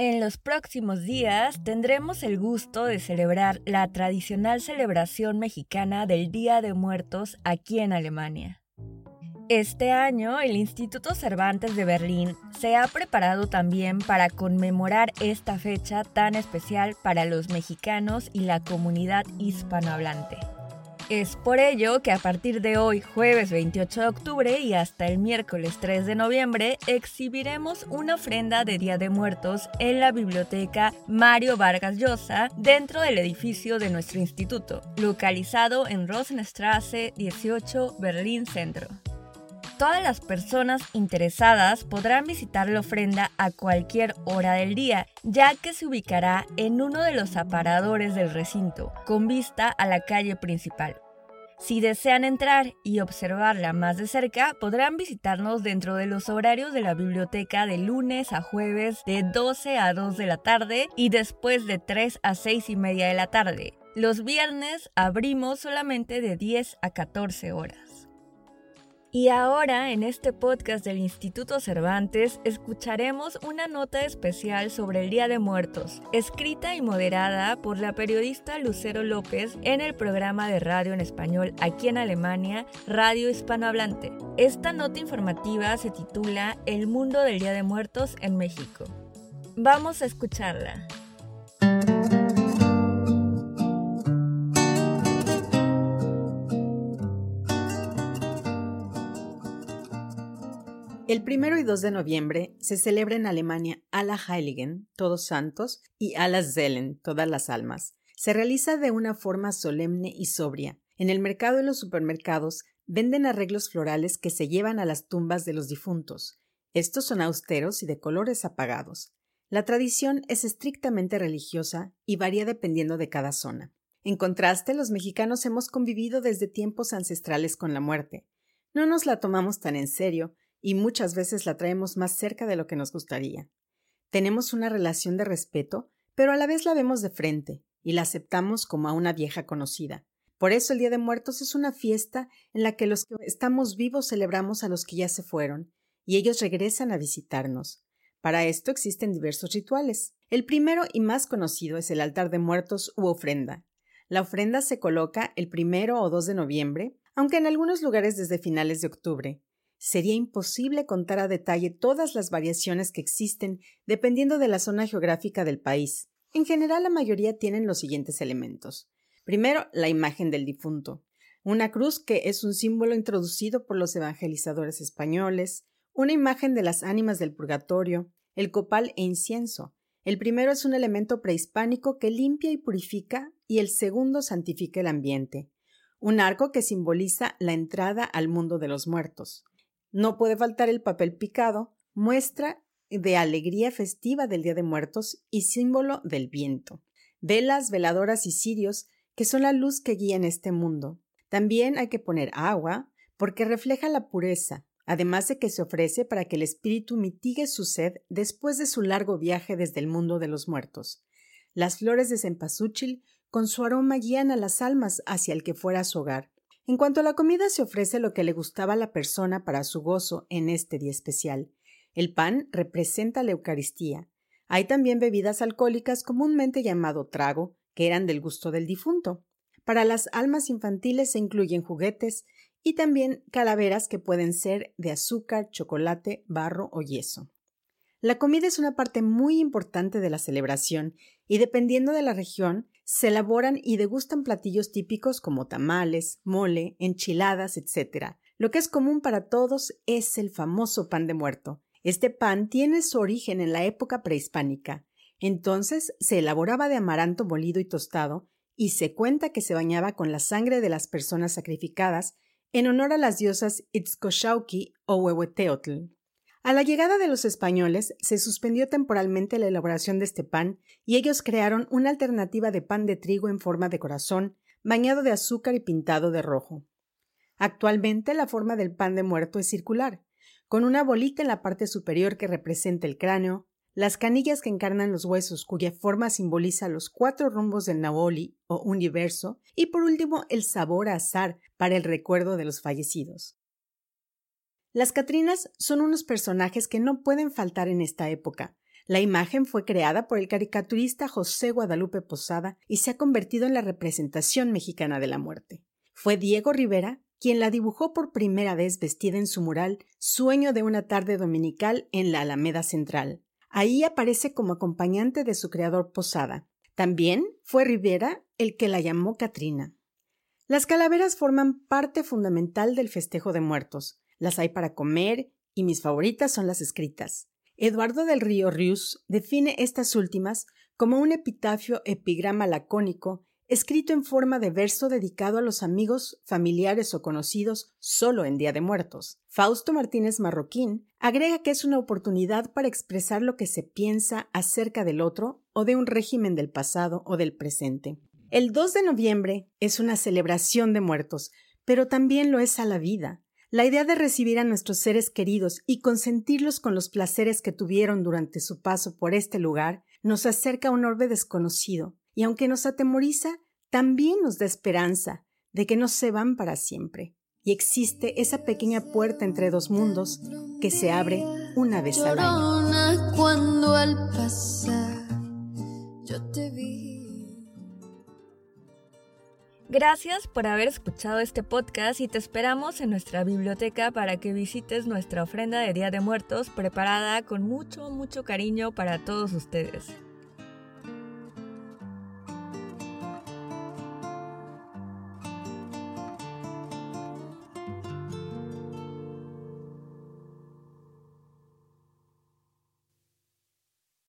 En los próximos días tendremos el gusto de celebrar la tradicional celebración mexicana del Día de Muertos aquí en Alemania. Este año el Instituto Cervantes de Berlín se ha preparado también para conmemorar esta fecha tan especial para los mexicanos y la comunidad hispanohablante. Es por ello que a partir de hoy, jueves 28 de octubre y hasta el miércoles 3 de noviembre, exhibiremos una ofrenda de Día de Muertos en la biblioteca Mario Vargas Llosa dentro del edificio de nuestro instituto, localizado en Rosenstraße 18, Berlín Centro. Todas las personas interesadas podrán visitar la ofrenda a cualquier hora del día, ya que se ubicará en uno de los aparadores del recinto, con vista a la calle principal. Si desean entrar y observarla más de cerca, podrán visitarnos dentro de los horarios de la biblioteca de lunes a jueves de 12 a 2 de la tarde y después de 3 a 6 y media de la tarde. Los viernes abrimos solamente de 10 a 14 horas. Y ahora, en este podcast del Instituto Cervantes, escucharemos una nota especial sobre el Día de Muertos, escrita y moderada por la periodista Lucero López en el programa de radio en español aquí en Alemania, Radio Hispanohablante. Esta nota informativa se titula El mundo del Día de Muertos en México. Vamos a escucharla. El primero y 2 de noviembre se celebra en Alemania Heiligen, Todos Santos, y Zellen, Todas las Almas. Se realiza de una forma solemne y sobria. En el mercado y los supermercados venden arreglos florales que se llevan a las tumbas de los difuntos. Estos son austeros y de colores apagados. La tradición es estrictamente religiosa y varía dependiendo de cada zona. En contraste, los mexicanos hemos convivido desde tiempos ancestrales con la muerte. No nos la tomamos tan en serio y muchas veces la traemos más cerca de lo que nos gustaría. Tenemos una relación de respeto, pero a la vez la vemos de frente y la aceptamos como a una vieja conocida. Por eso el Día de Muertos es una fiesta en la que los que estamos vivos celebramos a los que ya se fueron, y ellos regresan a visitarnos. Para esto existen diversos rituales. El primero y más conocido es el altar de muertos u ofrenda. La ofrenda se coloca el primero o 2 de noviembre, aunque en algunos lugares desde finales de octubre, sería imposible contar a detalle todas las variaciones que existen dependiendo de la zona geográfica del país. En general, la mayoría tienen los siguientes elementos. Primero, la imagen del difunto. Una cruz que es un símbolo introducido por los evangelizadores españoles, una imagen de las ánimas del purgatorio, el copal e incienso. El primero es un elemento prehispánico que limpia y purifica y el segundo santifica el ambiente. Un arco que simboliza la entrada al mundo de los muertos. No puede faltar el papel picado, muestra de alegría festiva del Día de Muertos y símbolo del viento. Velas, veladoras y cirios, que son la luz que guía en este mundo. También hay que poner agua, porque refleja la pureza, además de que se ofrece para que el espíritu mitigue su sed después de su largo viaje desde el mundo de los muertos. Las flores de cempasúchil con su aroma guían a las almas hacia el que fuera su hogar, en cuanto a la comida, se ofrece lo que le gustaba a la persona para su gozo en este día especial. El pan representa la Eucaristía. Hay también bebidas alcohólicas comúnmente llamado trago, que eran del gusto del difunto. Para las almas infantiles se incluyen juguetes y también calaveras que pueden ser de azúcar, chocolate, barro o yeso. La comida es una parte muy importante de la celebración y dependiendo de la región se elaboran y degustan platillos típicos como tamales, mole, enchiladas, etc. Lo que es común para todos es el famoso pan de muerto. Este pan tiene su origen en la época prehispánica. Entonces se elaboraba de amaranto molido y tostado, y se cuenta que se bañaba con la sangre de las personas sacrificadas en honor a las diosas Itzcochauqui o Huehueteotl. A la llegada de los españoles se suspendió temporalmente la elaboración de este pan y ellos crearon una alternativa de pan de trigo en forma de corazón, bañado de azúcar y pintado de rojo. Actualmente la forma del pan de muerto es circular, con una bolita en la parte superior que representa el cráneo, las canillas que encarnan los huesos cuya forma simboliza los cuatro rumbos del Naoli o universo y por último el sabor a azar para el recuerdo de los fallecidos. Las Catrinas son unos personajes que no pueden faltar en esta época. La imagen fue creada por el caricaturista José Guadalupe Posada y se ha convertido en la representación mexicana de la muerte. Fue Diego Rivera quien la dibujó por primera vez vestida en su mural Sueño de una tarde dominical en la Alameda Central. Ahí aparece como acompañante de su creador Posada. También fue Rivera el que la llamó Katrina. Las calaveras forman parte fundamental del festejo de muertos. Las hay para comer y mis favoritas son las escritas. Eduardo del Río Rius define estas últimas como un epitafio epigrama lacónico escrito en forma de verso dedicado a los amigos, familiares o conocidos solo en Día de Muertos. Fausto Martínez Marroquín agrega que es una oportunidad para expresar lo que se piensa acerca del otro o de un régimen del pasado o del presente. El 2 de noviembre es una celebración de muertos, pero también lo es a la vida. La idea de recibir a nuestros seres queridos y consentirlos con los placeres que tuvieron durante su paso por este lugar nos acerca a un orbe desconocido, y aunque nos atemoriza, también nos da esperanza de que no se van para siempre. Y existe esa pequeña puerta entre dos mundos que se abre una vez al año. Gracias por haber escuchado este podcast y te esperamos en nuestra biblioteca para que visites nuestra ofrenda de Día de Muertos preparada con mucho, mucho cariño para todos ustedes.